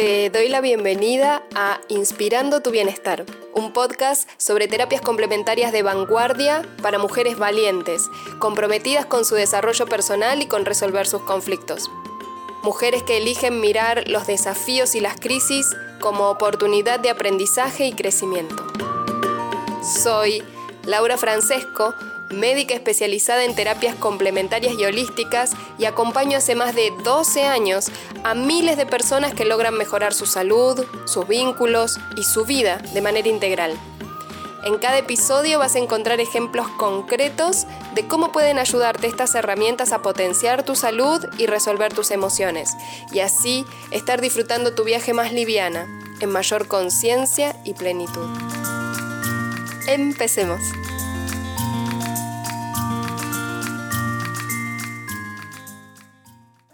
Te doy la bienvenida a Inspirando tu Bienestar, un podcast sobre terapias complementarias de vanguardia para mujeres valientes, comprometidas con su desarrollo personal y con resolver sus conflictos. Mujeres que eligen mirar los desafíos y las crisis como oportunidad de aprendizaje y crecimiento. Soy Laura Francesco, médica especializada en terapias complementarias y holísticas y acompaño hace más de 12 años a miles de personas que logran mejorar su salud, sus vínculos y su vida de manera integral. En cada episodio vas a encontrar ejemplos concretos de cómo pueden ayudarte estas herramientas a potenciar tu salud y resolver tus emociones, y así estar disfrutando tu viaje más liviana, en mayor conciencia y plenitud. Empecemos.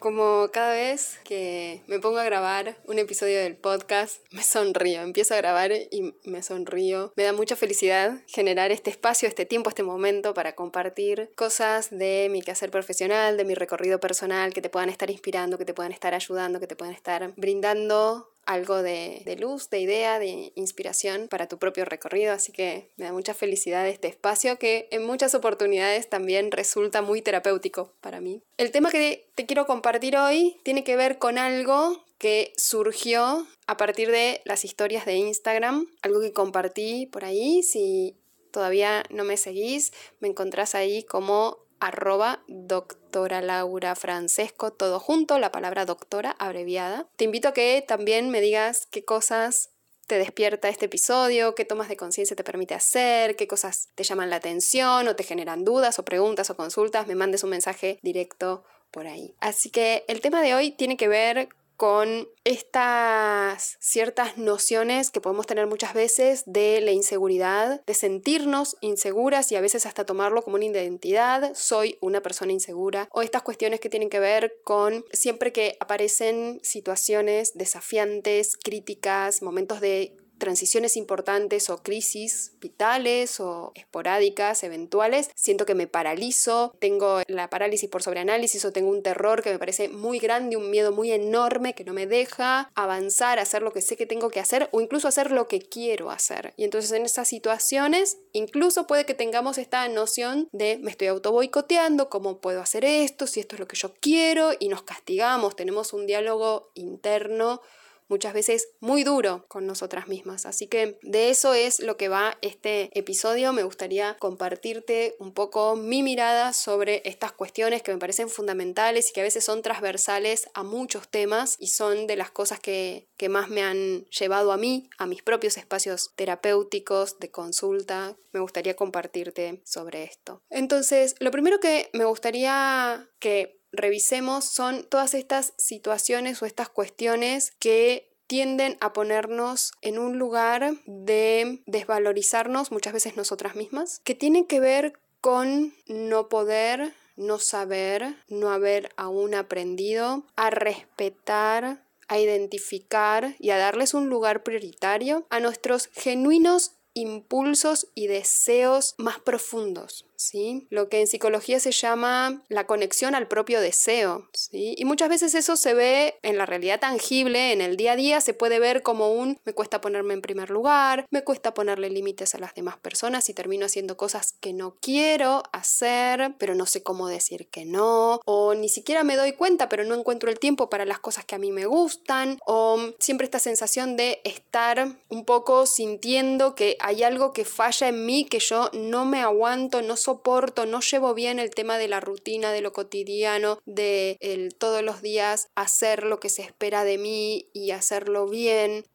Como cada vez que me pongo a grabar un episodio del podcast, me sonrío, empiezo a grabar y me sonrío. Me da mucha felicidad generar este espacio, este tiempo, este momento para compartir cosas de mi quehacer profesional, de mi recorrido personal, que te puedan estar inspirando, que te puedan estar ayudando, que te puedan estar brindando algo de, luz, de idea, de inspiración para tu propio recorrido. Así que me da mucha felicidad este espacio que en muchas oportunidades también resulta muy terapéutico para mí. El tema que te quiero compartir hoy tiene que ver con algo que surgió a partir de las historias de Instagram, algo que compartí por ahí. Si todavía no me seguís, me encontrás ahí como arroba doctora Laura Francesco, todo junto, la palabra doctora abreviada. Te invito a que también me digas qué cosas te despierta este episodio, qué tomas de conciencia te permite hacer, qué cosas te llaman la atención o te generan dudas o preguntas o consultas, me mandes un mensaje directo por ahí. Así que el tema de hoy tiene que ver con estas ciertas nociones que podemos tener muchas veces de la inseguridad, de sentirnos inseguras y a veces hasta tomarlo como una identidad, soy una persona insegura, o estas cuestiones que tienen que ver con siempre que aparecen situaciones desafiantes, críticas, momentos de transiciones importantes o crisis vitales o esporádicas, eventuales, siento que me paralizo, tengo la parálisis por sobreanálisis o tengo un terror que me parece muy grande, un miedo muy enorme que no me deja avanzar, hacer lo que sé que tengo que hacer o incluso hacer lo que quiero hacer. Y entonces en esas situaciones incluso puede que tengamos esta noción de me estoy auto boicoteando, cómo puedo hacer esto, si esto es lo que yo quiero y nos castigamos, tenemos un diálogo interno muchas veces muy duro con nosotras mismas. Así que de eso es lo que va este episodio. Me gustaría compartirte un poco mi mirada sobre estas cuestiones que me parecen fundamentales y que a veces son transversales a muchos temas y son de las cosas que, que más me han llevado a mí, a mis propios espacios terapéuticos, de consulta. Me gustaría compartirte sobre esto. Entonces, lo primero que me gustaría que revisemos son todas estas situaciones o estas cuestiones que tienden a ponernos en un lugar de desvalorizarnos muchas veces nosotras mismas, que tienen que ver con no poder, no saber, no haber aún aprendido a respetar, a identificar y a darles un lugar prioritario a nuestros genuinos impulsos y deseos más profundos. ¿Sí? Lo que en psicología se llama la conexión al propio deseo, ¿sí? Y muchas veces eso se ve en la realidad tangible, en el día a día se puede ver como un me cuesta ponerme en primer lugar, me cuesta ponerle límites a las demás personas y termino haciendo cosas que no quiero hacer, pero no sé cómo decir que no, o ni siquiera me doy cuenta, pero no encuentro el tiempo para las cosas que a mí me gustan, o siempre esta sensación de estar un poco sintiendo que hay algo que falla en mí, que yo no me aguanto, no soporto, no llevo bien el tema de la rutina, de lo cotidiano, de el todos los días hacer lo que se espera de mí y hacerlo bien.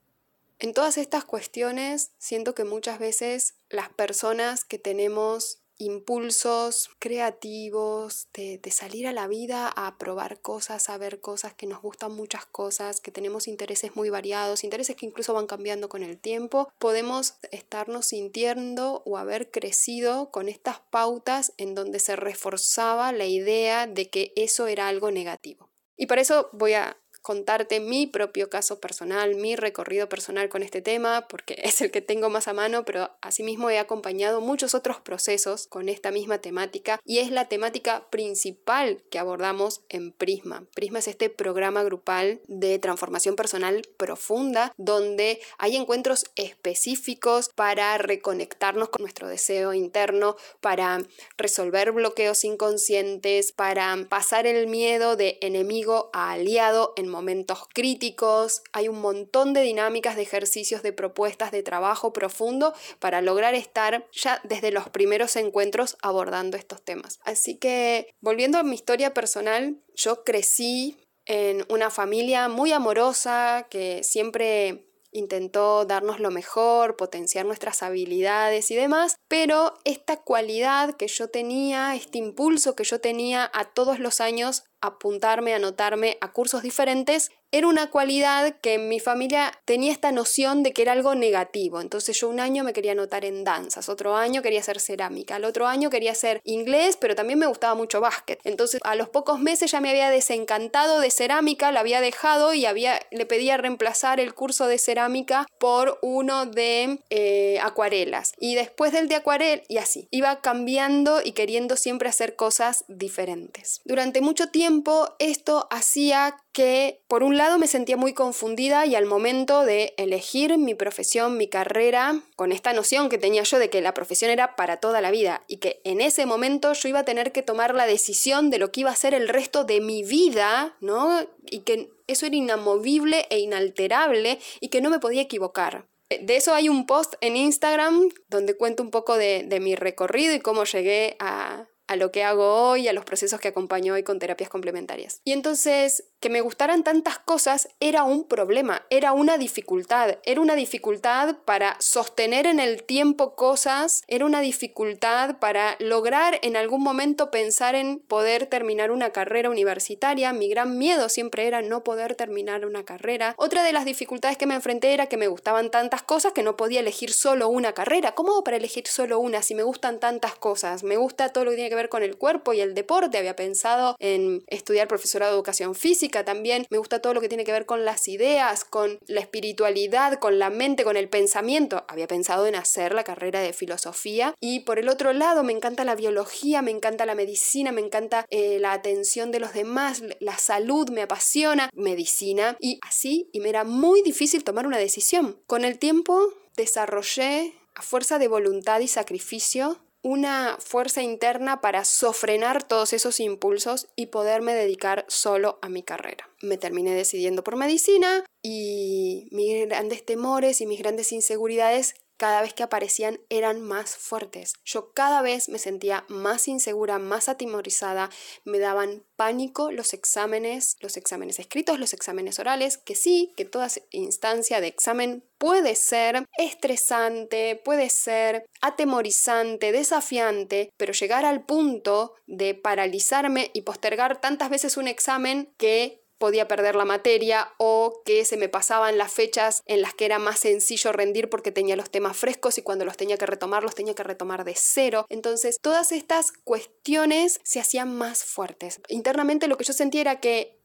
En todas estas cuestiones siento que muchas veces las personas que tenemos impulsos creativos, de, salir a la vida a probar cosas, a ver cosas, que nos gustan muchas cosas, que tenemos intereses muy variados, intereses que incluso van cambiando con el tiempo, podemos estarnos sintiendo o haber crecido con estas pautas en donde se reforzaba la idea de que eso era algo negativo. Y para eso voy a contarte mi propio caso personal, mi recorrido personal con este tema, porque es el que tengo más a mano, pero asimismo he acompañado muchos otros procesos con esta misma temática y es la temática principal que abordamos en Prisma. Prisma es este programa grupal de transformación personal profunda donde hay encuentros específicos para reconectarnos con nuestro deseo interno, para resolver bloqueos inconscientes, para pasar el miedo de enemigo a aliado en momentos críticos. Hay un montón de dinámicas, de ejercicios, de propuestas de trabajo profundo para lograr estar ya desde los primeros encuentros abordando estos temas. Así que volviendo a mi historia personal, yo crecí en una familia muy amorosa que siempre intentó darnos lo mejor, potenciar nuestras habilidades y demás, pero esta cualidad que yo tenía, este impulso que yo tenía a todos los años apuntarme, anotarme a cursos diferentes, era una cualidad que en mi familia tenía esta noción de que era algo negativo. Entonces yo un año me quería anotar en danzas, otro año quería hacer cerámica, el otro año quería hacer inglés, pero también me gustaba mucho básquet. Entonces a los pocos meses ya me había desencantado de cerámica, la había dejado y había, le pedía reemplazar el curso de cerámica por uno de eh, acuarelas. Y después del de acuarel, y así, iba cambiando y queriendo siempre hacer cosas diferentes. Durante mucho tiempo esto hacía que por un lado me sentía muy confundida y al momento de elegir mi profesión, mi carrera, con esta noción que tenía yo de que la profesión era para toda la vida y que en ese momento yo iba a tener que tomar la decisión de lo que iba a ser el resto de mi vida, ¿no? Y que eso era inamovible e inalterable y que no me podía equivocar. De eso hay un post en Instagram donde cuento un poco de, de mi recorrido y cómo llegué a, a lo que hago hoy, a los procesos que acompaño hoy con terapias complementarias. Y entonces, que me gustaran tantas cosas era un problema, era una dificultad, era una dificultad para sostener en el tiempo cosas, era una dificultad para lograr en algún momento pensar en poder terminar una carrera universitaria. Mi gran miedo siempre era no poder terminar una carrera. Otra de las dificultades que me enfrenté era que me gustaban tantas cosas que no podía elegir solo una carrera. ¿Cómo hago para elegir solo una si me gustan tantas cosas? Me gusta todo lo que tiene que ver con el cuerpo y el deporte, había pensado en estudiar profesorado de educación física también, me gusta todo lo que tiene que ver con las ideas, con la espiritualidad, con la mente, con el pensamiento, había pensado en hacer la carrera de filosofía. Y por el otro lado me encanta la biología, me encanta la medicina, me encanta eh, la atención de los demás, la salud me apasiona, medicina. Y así, y me era muy difícil tomar una decisión. Con el tiempo desarrollé a fuerza de voluntad y sacrificio una fuerza interna para sofrenar todos esos impulsos y poderme dedicar solo a mi carrera. Me terminé decidiendo por medicina y mis grandes temores y mis grandes inseguridades cada vez que aparecían eran más fuertes. Yo cada vez me sentía más insegura, más atimorizada, me daban pánico los exámenes, los exámenes escritos, los exámenes orales, que sí, que toda instancia de examen puede ser estresante, puede ser atemorizante, desafiante, pero llegar al punto de paralizarme y postergar tantas veces un examen que podía perder la materia o que se me pasaban las fechas en las que era más sencillo rendir porque tenía los temas frescos y cuando los tenía que retomar los tenía que retomar de cero. Entonces todas estas cuestiones se hacían más fuertes. Internamente lo que yo sentía era que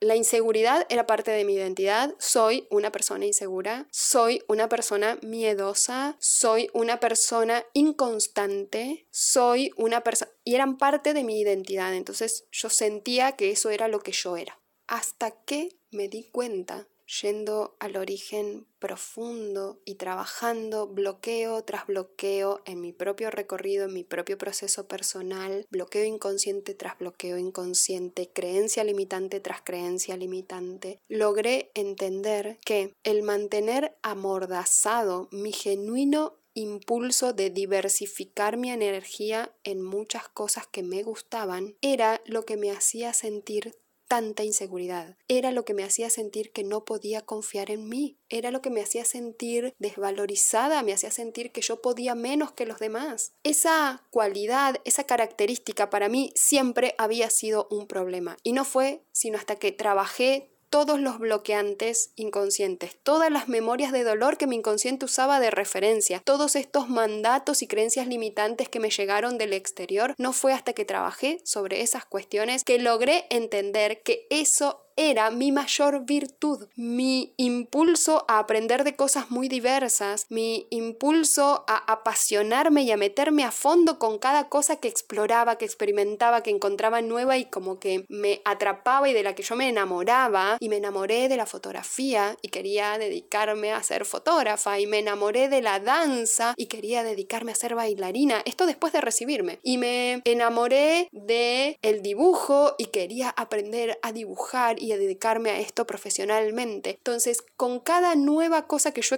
la inseguridad era parte de mi identidad. Soy una persona insegura, soy una persona miedosa, soy una persona inconstante, soy una persona... Y eran parte de mi identidad. Entonces yo sentía que eso era lo que yo era hasta que me di cuenta, yendo al origen profundo y trabajando bloqueo tras bloqueo en mi propio recorrido, en mi propio proceso personal, bloqueo inconsciente tras bloqueo inconsciente, creencia limitante tras creencia limitante, logré entender que el mantener amordazado mi genuino impulso de diversificar mi energía en muchas cosas que me gustaban era lo que me hacía sentir tanta inseguridad. Era lo que me hacía sentir que no podía confiar en mí. Era lo que me hacía sentir desvalorizada, me hacía sentir que yo podía menos que los demás. Esa cualidad, esa característica para mí siempre había sido un problema. Y no fue sino hasta que trabajé todos los bloqueantes inconscientes, todas las memorias de dolor que mi inconsciente usaba de referencia, todos estos mandatos y creencias limitantes que me llegaron del exterior, no fue hasta que trabajé sobre esas cuestiones que logré entender que eso era mi mayor virtud, mi impulso a aprender de cosas muy diversas, mi impulso a apasionarme y a meterme a fondo con cada cosa que exploraba, que experimentaba, que encontraba nueva y como que me atrapaba y de la que yo me enamoraba. Y me enamoré de la fotografía y quería dedicarme a ser fotógrafa. Y me enamoré de la danza y quería dedicarme a ser bailarina, esto después de recibirme. Y me enamoré de el dibujo y quería aprender a dibujar y a dedicarme a esto profesionalmente. Entonces, con cada nueva cosa que yo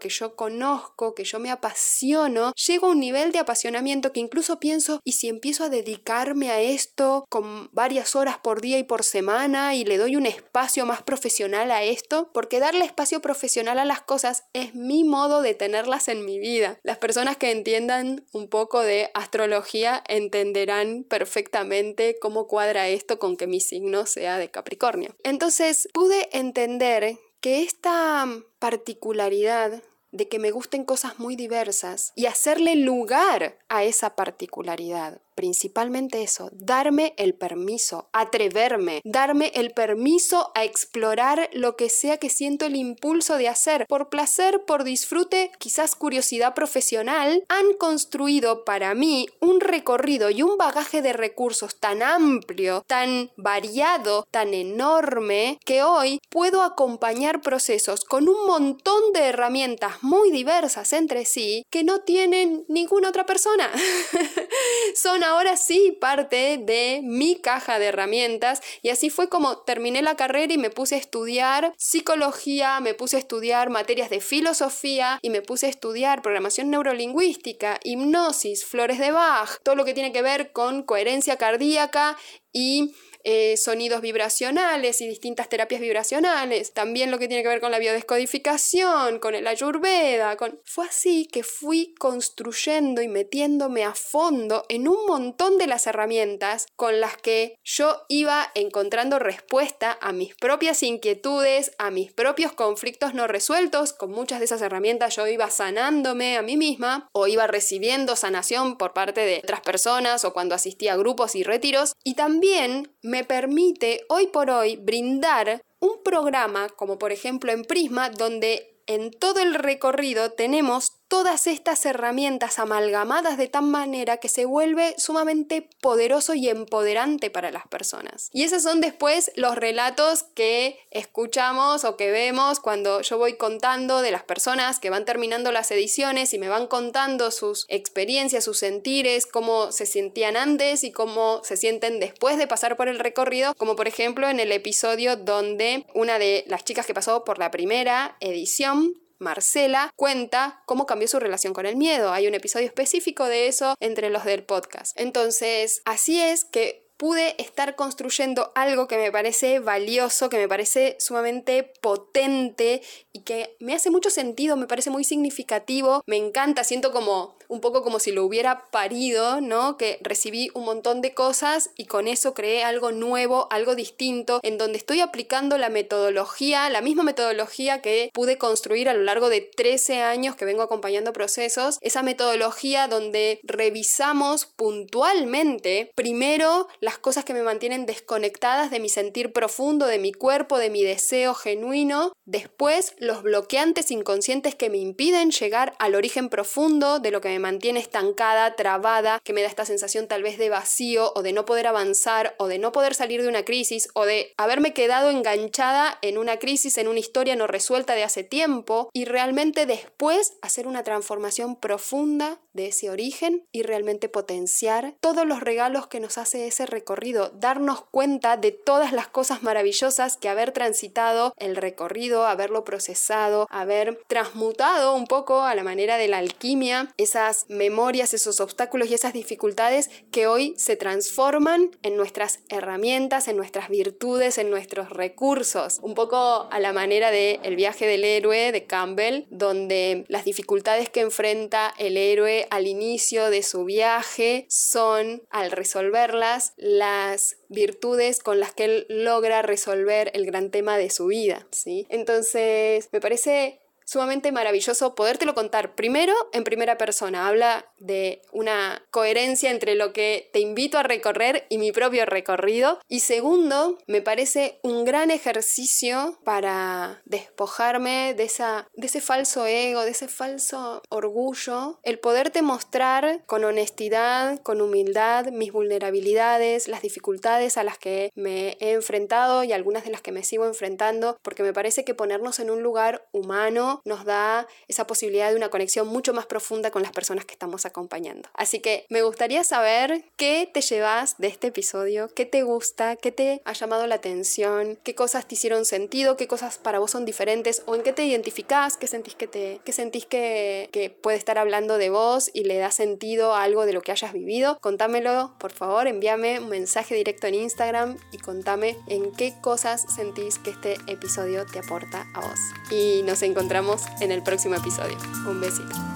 que yo conozco, que yo me apasiono, llego a un nivel de apasionamiento que incluso pienso, ¿y si empiezo a dedicarme a esto con varias horas por día y por semana y le doy un espacio más profesional a esto? Porque darle espacio profesional a las cosas es mi modo de tenerlas en mi vida. Las personas que entiendan un poco de astrología entenderán perfectamente cómo cuadra esto con que mi signo sea de Capricornio. Entonces pude entender que esta particularidad de que me gusten cosas muy diversas y hacerle lugar a esa particularidad principalmente eso, darme el permiso, atreverme, darme el permiso a explorar lo que sea que siento el impulso de hacer, por placer, por disfrute, quizás curiosidad profesional, han construido para mí un recorrido y un bagaje de recursos tan amplio, tan variado, tan enorme, que hoy puedo acompañar procesos con un montón de herramientas muy diversas entre sí que no tienen ninguna otra persona. Son ahora sí parte de mi caja de herramientas y así fue como terminé la carrera y me puse a estudiar psicología, me puse a estudiar materias de filosofía y me puse a estudiar programación neurolingüística, hipnosis, flores de Bach, todo lo que tiene que ver con coherencia cardíaca y eh, sonidos vibracionales y distintas terapias vibracionales, también lo que tiene que ver con la biodescodificación, con el ayurveda, con... Fue así que fui construyendo y metiéndome a fondo en un montón de las herramientas con las que yo iba encontrando respuesta a mis propias inquietudes, a mis propios conflictos no resueltos, con muchas de esas herramientas yo iba sanándome a mí misma o iba recibiendo sanación por parte de otras personas o cuando asistía a grupos y retiros. Y también permite hoy por hoy brindar un programa, como por ejemplo en Prisma, donde en todo el recorrido tenemos todas estas herramientas amalgamadas de tal manera que se vuelve sumamente poderoso y empoderante para las personas. Y esos son después los relatos que escuchamos o que vemos cuando yo voy contando de las personas que van terminando las ediciones y me van contando sus experiencias, sus sentires, cómo se sentían antes y cómo se sienten después de pasar por el recorrido, como por ejemplo en el episodio donde una de las chicas que pasó por la primera edición Marcela cuenta cómo cambió su relación con el miedo. Hay un episodio específico de eso entre los del podcast. Entonces, así es que pude estar construyendo algo que me parece valioso, que me parece sumamente potente y que me hace mucho sentido, me parece muy significativo, me encanta, siento como un poco como si lo hubiera parido, ¿no? Que recibí un montón de cosas y con eso creé algo nuevo, algo distinto, en donde estoy aplicando la metodología, la misma metodología que pude construir a lo largo de 13 años que vengo acompañando procesos, esa metodología donde revisamos puntualmente primero las cosas que me mantienen desconectadas de mi sentir profundo, de mi cuerpo, de mi deseo genuino, después los bloqueantes inconscientes que me impiden llegar al origen profundo de lo que me mantiene estancada, trabada, que me da esta sensación tal vez de vacío o de no poder avanzar o de no poder salir de una crisis o de haberme quedado enganchada en una crisis, en una historia no resuelta de hace tiempo y realmente después hacer una transformación profunda de ese origen y realmente potenciar todos los regalos que nos hace ese recorrido, darnos cuenta de todas las cosas maravillosas que haber transitado el recorrido, haberlo procesado, haber transmutado un poco a la manera de la alquimia, esas memorias, esos obstáculos y esas dificultades que hoy se transforman en nuestras herramientas, en nuestras virtudes, en nuestros recursos. Un poco a la manera de El viaje del héroe de Campbell, donde las dificultades que enfrenta el héroe al inicio de su viaje son, al resolverlas, las virtudes con las que él logra resolver el gran tema de su vida, ¿sí? Entonces, me parece sumamente maravilloso podértelo contar. Primero, en primera persona, habla de una coherencia entre lo que te invito a recorrer y mi propio recorrido. Y segundo, me parece un gran ejercicio para despojarme de, esa, de ese falso ego, de ese falso orgullo, el poderte mostrar con honestidad, con humildad, mis vulnerabilidades, las dificultades a las que me he enfrentado y algunas de las que me sigo enfrentando, porque me parece que ponernos en un lugar humano nos da esa posibilidad de una conexión mucho más profunda con las personas que estamos acompañando. Así que me gustaría saber qué te llevas de este episodio, qué te gusta, qué te ha llamado la atención, qué cosas te hicieron sentido, qué cosas para vos son diferentes o en qué te identificás, qué sentís que te qué sentís que, que puede estar hablando de vos y le da sentido a algo de lo que hayas vivido. Contámelo, por favor, envíame un mensaje directo en Instagram y contame en qué cosas sentís que este episodio te aporta a vos. Y nos encontramos en el próximo episodio. Un besito.